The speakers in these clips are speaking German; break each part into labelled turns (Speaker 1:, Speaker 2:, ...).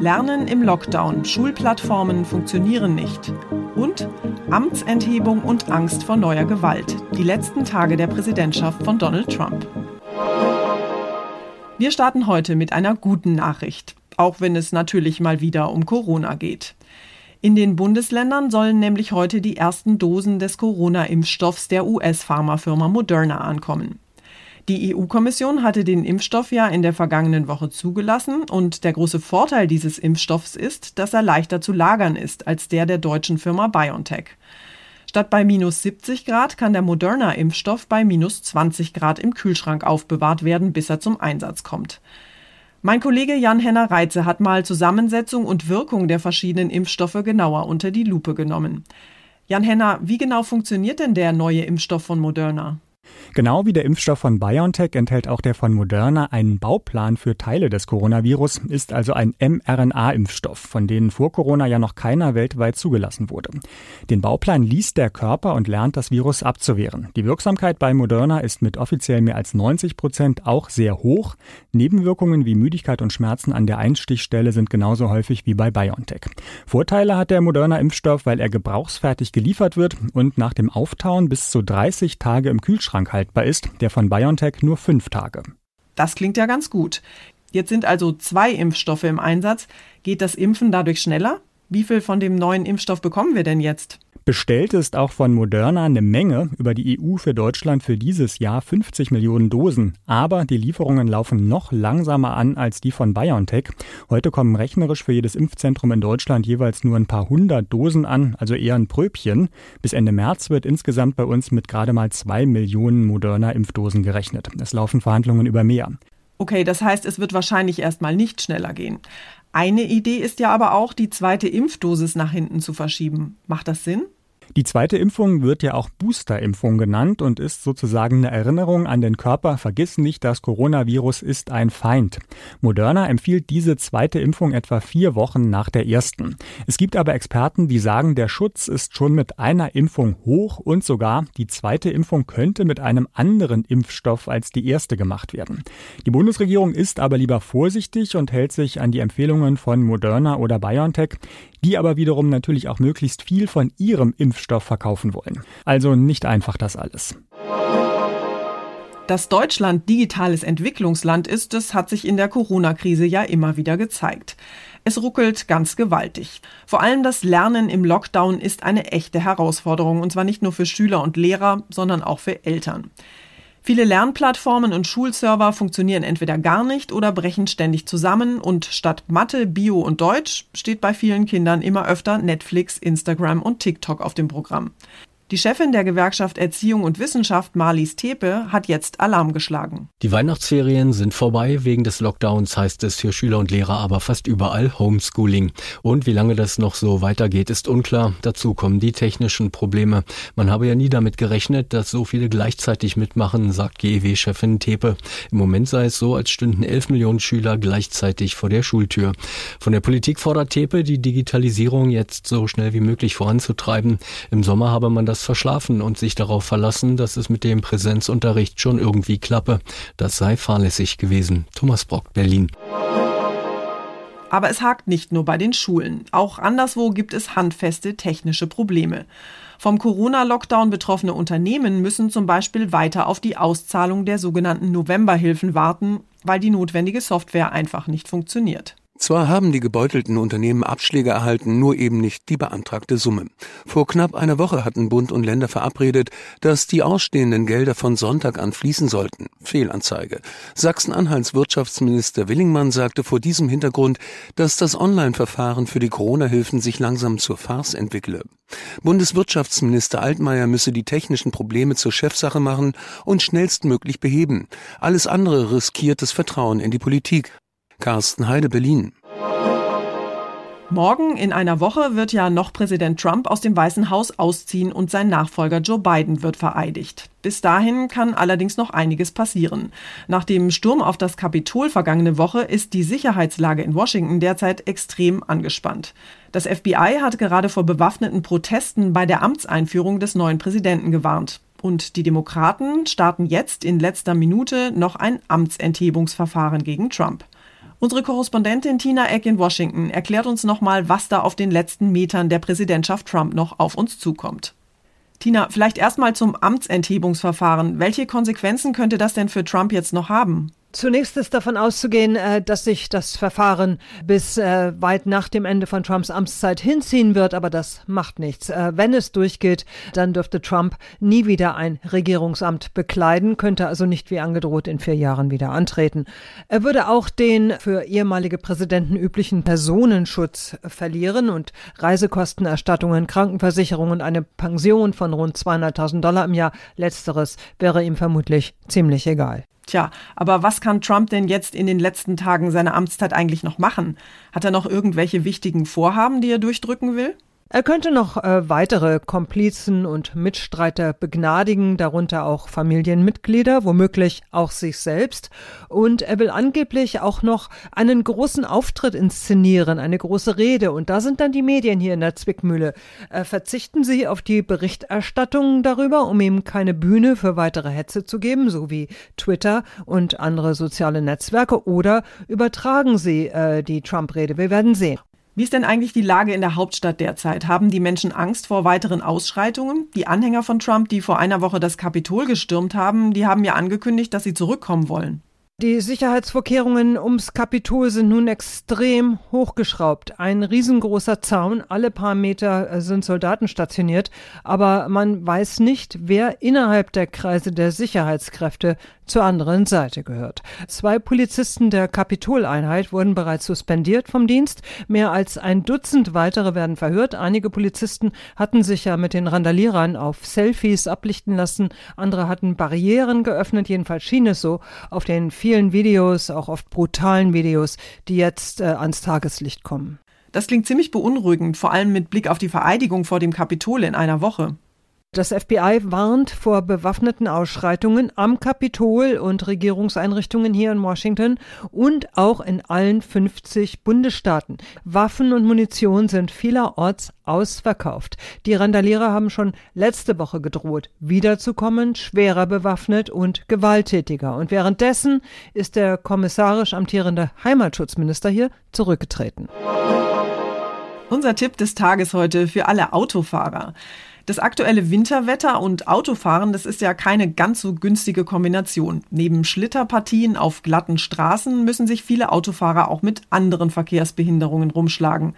Speaker 1: Lernen im Lockdown. Schulplattformen funktionieren nicht. Und Amtsenthebung und Angst vor neuer Gewalt. Die letzten Tage der Präsidentschaft von Donald Trump. Wir starten heute mit einer guten Nachricht, auch wenn es natürlich mal wieder um Corona geht. In den Bundesländern sollen nämlich heute die ersten Dosen des Corona-Impfstoffs der US-Pharmafirma Moderna ankommen. Die EU-Kommission hatte den Impfstoff ja in der vergangenen Woche zugelassen und der große Vorteil dieses Impfstoffs ist, dass er leichter zu lagern ist als der der deutschen Firma BioNTech. Statt bei minus 70 Grad kann der Moderna-Impfstoff bei minus 20 Grad im Kühlschrank aufbewahrt werden, bis er zum Einsatz kommt. Mein Kollege Jan-Henner Reitze hat mal Zusammensetzung und Wirkung der verschiedenen Impfstoffe genauer unter die Lupe genommen. Jan-Henner, wie genau funktioniert denn der neue Impfstoff von Moderna?
Speaker 2: Genau wie der Impfstoff von BioNTech enthält auch der von Moderna einen Bauplan für Teile des Coronavirus, ist also ein mRNA-Impfstoff, von denen vor Corona ja noch keiner weltweit zugelassen wurde. Den Bauplan liest der Körper und lernt das Virus abzuwehren. Die Wirksamkeit bei Moderna ist mit offiziell mehr als 90 Prozent auch sehr hoch. Nebenwirkungen wie Müdigkeit und Schmerzen an der Einstichstelle sind genauso häufig wie bei BioNTech. Vorteile hat der Moderna-Impfstoff, weil er gebrauchsfertig geliefert wird und nach dem Auftauen bis zu 30 Tage im Kühlschrank Kühlschrank haltbar ist, der von BioNTech nur fünf Tage.
Speaker 1: Das klingt ja ganz gut. Jetzt sind also zwei Impfstoffe im Einsatz. Geht das Impfen dadurch schneller? Wie viel von dem neuen Impfstoff bekommen wir denn jetzt?
Speaker 2: Bestellt ist auch von Moderna eine Menge über die EU für Deutschland für dieses Jahr 50 Millionen Dosen. Aber die Lieferungen laufen noch langsamer an als die von BioNTech. Heute kommen rechnerisch für jedes Impfzentrum in Deutschland jeweils nur ein paar hundert Dosen an, also eher ein Pröbchen. Bis Ende März wird insgesamt bei uns mit gerade mal zwei Millionen Moderna-Impfdosen gerechnet. Es laufen Verhandlungen über mehr.
Speaker 1: Okay, das heißt, es wird wahrscheinlich erstmal nicht schneller gehen. Eine Idee ist ja aber auch, die zweite Impfdosis nach hinten zu verschieben. Macht das Sinn?
Speaker 2: Die zweite Impfung wird ja auch Boosterimpfung genannt und ist sozusagen eine Erinnerung an den Körper, vergiss nicht, das Coronavirus ist ein Feind. Moderna empfiehlt diese zweite Impfung etwa vier Wochen nach der ersten. Es gibt aber Experten, die sagen, der Schutz ist schon mit einer Impfung hoch und sogar die zweite Impfung könnte mit einem anderen Impfstoff als die erste gemacht werden. Die Bundesregierung ist aber lieber vorsichtig und hält sich an die Empfehlungen von Moderna oder BioNTech die aber wiederum natürlich auch möglichst viel von ihrem Impfstoff verkaufen wollen. Also nicht einfach das alles.
Speaker 1: Dass Deutschland digitales Entwicklungsland ist, das hat sich in der Corona-Krise ja immer wieder gezeigt. Es ruckelt ganz gewaltig. Vor allem das Lernen im Lockdown ist eine echte Herausforderung, und zwar nicht nur für Schüler und Lehrer, sondern auch für Eltern. Viele Lernplattformen und Schulserver funktionieren entweder gar nicht oder brechen ständig zusammen und statt Mathe, Bio und Deutsch steht bei vielen Kindern immer öfter Netflix, Instagram und TikTok auf dem Programm. Die Chefin der Gewerkschaft Erziehung und Wissenschaft, Marlies Tepe, hat jetzt Alarm geschlagen.
Speaker 3: Die Weihnachtsferien sind vorbei. Wegen des Lockdowns heißt es für Schüler und Lehrer aber fast überall Homeschooling. Und wie lange das noch so weitergeht, ist unklar. Dazu kommen die technischen Probleme. Man habe ja nie damit gerechnet, dass so viele gleichzeitig mitmachen, sagt GEW-Chefin Tepe. Im Moment sei es so, als stünden 11 Millionen Schüler gleichzeitig vor der Schultür. Von der Politik fordert Tepe, die Digitalisierung jetzt so schnell wie möglich voranzutreiben. Im Sommer habe man das etwas verschlafen und sich darauf verlassen, dass es mit dem Präsenzunterricht schon irgendwie klappe. Das sei fahrlässig gewesen. Thomas Brock, Berlin.
Speaker 1: Aber es hakt nicht nur bei den Schulen. Auch anderswo gibt es handfeste technische Probleme. Vom Corona-Lockdown betroffene Unternehmen müssen zum Beispiel weiter auf die Auszahlung der sogenannten Novemberhilfen warten, weil die notwendige Software einfach nicht funktioniert.
Speaker 4: Zwar haben die gebeutelten Unternehmen Abschläge erhalten, nur eben nicht die beantragte Summe. Vor knapp einer Woche hatten Bund und Länder verabredet, dass die ausstehenden Gelder von Sonntag an fließen sollten. Fehlanzeige. Sachsen-Anhalts Wirtschaftsminister Willingmann sagte vor diesem Hintergrund, dass das Online-Verfahren für die Corona-Hilfen sich langsam zur Farce entwickle. Bundeswirtschaftsminister Altmaier müsse die technischen Probleme zur Chefsache machen und schnellstmöglich beheben. Alles andere riskiert das Vertrauen in die Politik. Carsten Heide, Berlin.
Speaker 1: Morgen in einer Woche wird ja noch Präsident Trump aus dem Weißen Haus ausziehen und sein Nachfolger Joe Biden wird vereidigt. Bis dahin kann allerdings noch einiges passieren. Nach dem Sturm auf das Kapitol vergangene Woche ist die Sicherheitslage in Washington derzeit extrem angespannt. Das FBI hat gerade vor bewaffneten Protesten bei der Amtseinführung des neuen Präsidenten gewarnt. Und die Demokraten starten jetzt in letzter Minute noch ein Amtsenthebungsverfahren gegen Trump. Unsere Korrespondentin Tina Eck in Washington erklärt uns nochmal, was da auf den letzten Metern der Präsidentschaft Trump noch auf uns zukommt. Tina, vielleicht erstmal zum Amtsenthebungsverfahren. Welche Konsequenzen könnte das denn für Trump jetzt noch haben?
Speaker 5: Zunächst ist davon auszugehen, äh, dass sich das Verfahren bis äh, weit nach dem Ende von Trumps Amtszeit hinziehen wird, aber das macht nichts. Äh, wenn es durchgeht, dann dürfte Trump nie wieder ein Regierungsamt bekleiden, könnte also nicht wie angedroht in vier Jahren wieder antreten. Er würde auch den für ehemalige Präsidenten üblichen Personenschutz verlieren und Reisekostenerstattungen, Krankenversicherung und eine Pension von rund 200.000 Dollar im Jahr. Letzteres wäre ihm vermutlich ziemlich egal.
Speaker 1: Tja, aber was kann Trump denn jetzt in den letzten Tagen seiner Amtszeit eigentlich noch machen? Hat er noch irgendwelche wichtigen Vorhaben, die er durchdrücken will?
Speaker 5: Er könnte noch äh, weitere Komplizen und Mitstreiter begnadigen, darunter auch Familienmitglieder, womöglich auch sich selbst. Und er will angeblich auch noch einen großen Auftritt inszenieren, eine große Rede. Und da sind dann die Medien hier in der Zwickmühle. Äh, verzichten Sie auf die Berichterstattung darüber, um ihm keine Bühne für weitere Hetze zu geben, so wie Twitter und andere soziale Netzwerke, oder übertragen Sie äh, die Trump-Rede. Wir werden sehen.
Speaker 1: Wie ist denn eigentlich die Lage in der Hauptstadt derzeit? Haben die Menschen Angst vor weiteren Ausschreitungen? Die Anhänger von Trump, die vor einer Woche das Kapitol gestürmt haben, die haben ja angekündigt, dass sie zurückkommen wollen.
Speaker 5: Die Sicherheitsvorkehrungen ums Kapitol sind nun extrem hochgeschraubt. Ein riesengroßer Zaun, alle paar Meter äh, sind Soldaten stationiert, aber man weiß nicht, wer innerhalb der Kreise der Sicherheitskräfte zur anderen Seite gehört. Zwei Polizisten der Kapitoleinheit wurden bereits suspendiert vom Dienst. Mehr als ein Dutzend weitere werden verhört. Einige Polizisten hatten sich ja mit den Randalierern auf Selfies ablichten lassen. Andere hatten Barrieren geöffnet. Jedenfalls schien es so auf den vielen Videos, auch oft brutalen Videos, die jetzt äh, ans Tageslicht kommen.
Speaker 1: Das klingt ziemlich beunruhigend, vor allem mit Blick auf die Vereidigung vor dem Kapitol in einer Woche.
Speaker 5: Das FBI warnt vor bewaffneten Ausschreitungen am Kapitol und Regierungseinrichtungen hier in Washington und auch in allen 50 Bundesstaaten. Waffen und Munition sind vielerorts ausverkauft. Die Randalierer haben schon letzte Woche gedroht, wiederzukommen, schwerer bewaffnet und gewalttätiger. Und währenddessen ist der kommissarisch amtierende Heimatschutzminister hier zurückgetreten.
Speaker 1: Unser Tipp des Tages heute für alle Autofahrer. Das aktuelle Winterwetter und Autofahren, das ist ja keine ganz so günstige Kombination. Neben Schlitterpartien auf glatten Straßen müssen sich viele Autofahrer auch mit anderen Verkehrsbehinderungen rumschlagen.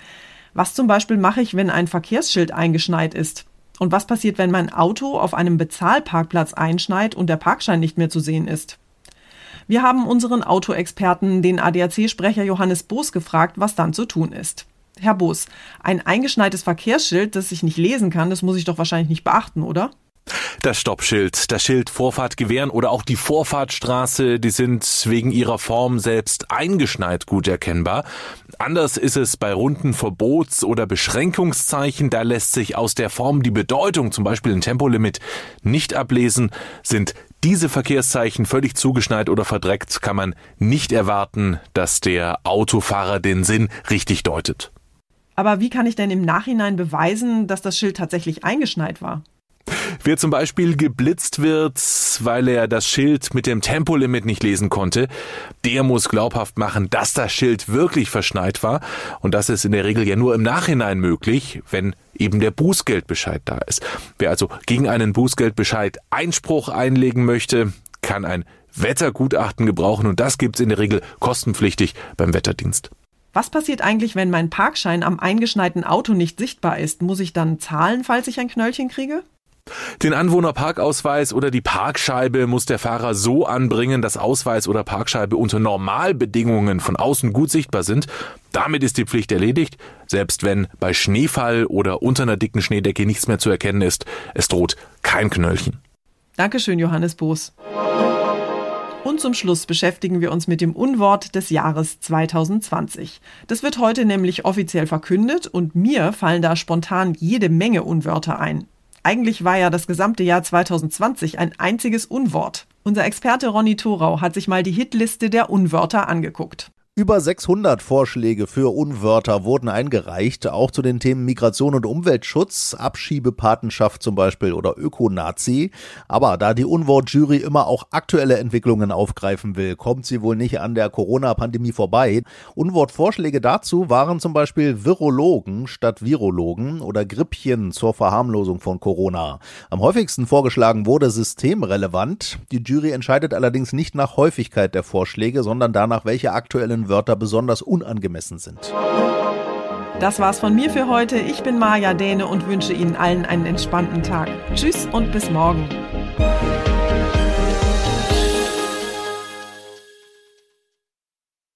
Speaker 1: Was zum Beispiel mache ich, wenn ein Verkehrsschild eingeschneit ist? Und was passiert, wenn mein Auto auf einem Bezahlparkplatz einschneit und der Parkschein nicht mehr zu sehen ist? Wir haben unseren Autoexperten, den ADAC-Sprecher Johannes Boos, gefragt, was dann zu tun ist. Herr Boos, ein eingeschneites Verkehrsschild, das ich nicht lesen kann, das muss ich doch wahrscheinlich nicht beachten, oder?
Speaker 6: Das Stoppschild, das Schild Vorfahrt gewähren oder auch die Vorfahrtstraße, die sind wegen ihrer Form selbst eingeschneit gut erkennbar. Anders ist es bei runden Verbots- oder Beschränkungszeichen, da lässt sich aus der Form die Bedeutung, zum Beispiel ein Tempolimit, nicht ablesen. Sind diese Verkehrszeichen völlig zugeschneit oder verdreckt, kann man nicht erwarten, dass der Autofahrer den Sinn richtig deutet.
Speaker 1: Aber wie kann ich denn im Nachhinein beweisen, dass das Schild tatsächlich eingeschneit war?
Speaker 6: Wer zum Beispiel geblitzt wird, weil er das Schild mit dem Tempolimit nicht lesen konnte, der muss glaubhaft machen, dass das Schild wirklich verschneit war. Und das ist in der Regel ja nur im Nachhinein möglich, wenn eben der Bußgeldbescheid da ist. Wer also gegen einen Bußgeldbescheid Einspruch einlegen möchte, kann ein Wettergutachten gebrauchen und das gibt's in der Regel kostenpflichtig beim Wetterdienst.
Speaker 1: Was passiert eigentlich, wenn mein Parkschein am eingeschneiten Auto nicht sichtbar ist? Muss ich dann zahlen, falls ich ein Knöllchen kriege?
Speaker 6: Den Anwohnerparkausweis oder die Parkscheibe muss der Fahrer so anbringen, dass Ausweis oder Parkscheibe unter Normalbedingungen von außen gut sichtbar sind. Damit ist die Pflicht erledigt, selbst wenn bei Schneefall oder unter einer dicken Schneedecke nichts mehr zu erkennen ist. Es droht kein Knöllchen.
Speaker 1: Dankeschön, Johannes Boos. Und zum Schluss beschäftigen wir uns mit dem Unwort des Jahres 2020. Das wird heute nämlich offiziell verkündet und mir fallen da spontan jede Menge Unwörter ein. Eigentlich war ja das gesamte Jahr 2020 ein einziges Unwort. Unser Experte Ronny Thorau hat sich mal die Hitliste der Unwörter angeguckt.
Speaker 7: Über 600 Vorschläge für Unwörter wurden eingereicht, auch zu den Themen Migration und Umweltschutz, Abschiebepatenschaft zum Beispiel oder Ökonazi. Aber da die Unwortjury immer auch aktuelle Entwicklungen aufgreifen will, kommt sie wohl nicht an der Corona-Pandemie vorbei. Unwortvorschläge dazu waren zum Beispiel Virologen statt Virologen oder Grippchen zur Verharmlosung von Corona. Am häufigsten vorgeschlagen wurde systemrelevant. Die Jury entscheidet allerdings nicht nach Häufigkeit der Vorschläge, sondern danach, welche aktuellen einzelnen Wörter besonders unangemessen sind.
Speaker 1: Das war's von mir für heute. Ich bin Maja Däne und wünsche Ihnen allen einen entspannten Tag. Tschüss und bis morgen.